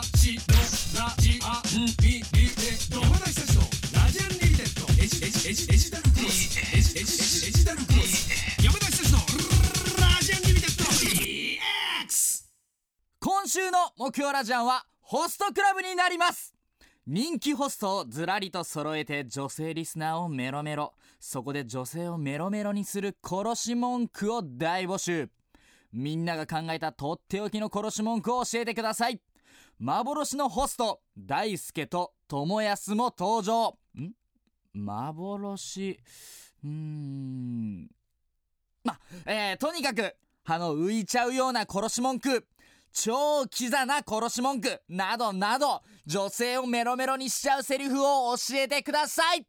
しのラジアンリミテッド山田久志のラジアンリミテッドエジエジエジエジタルクロスエジエジエジエジタルクロス。山田久志のラジアンリミテッド DX 今週の木曜ラジアンはホストクラブになります。人気ホストをずらりと揃えて女性リスナーをメロメロ。そこで女性をメロメロにする殺し文句を大募集。みんなが考えたとっておきの殺し文句を教えてください。幻のホスト大輔と友安も登場。ん？幻？うーん。まえー、とにかく歯の浮いちゃうような殺し文句超キザな殺し文句などなど女性をメロメロにしちゃうセリフを教えてください。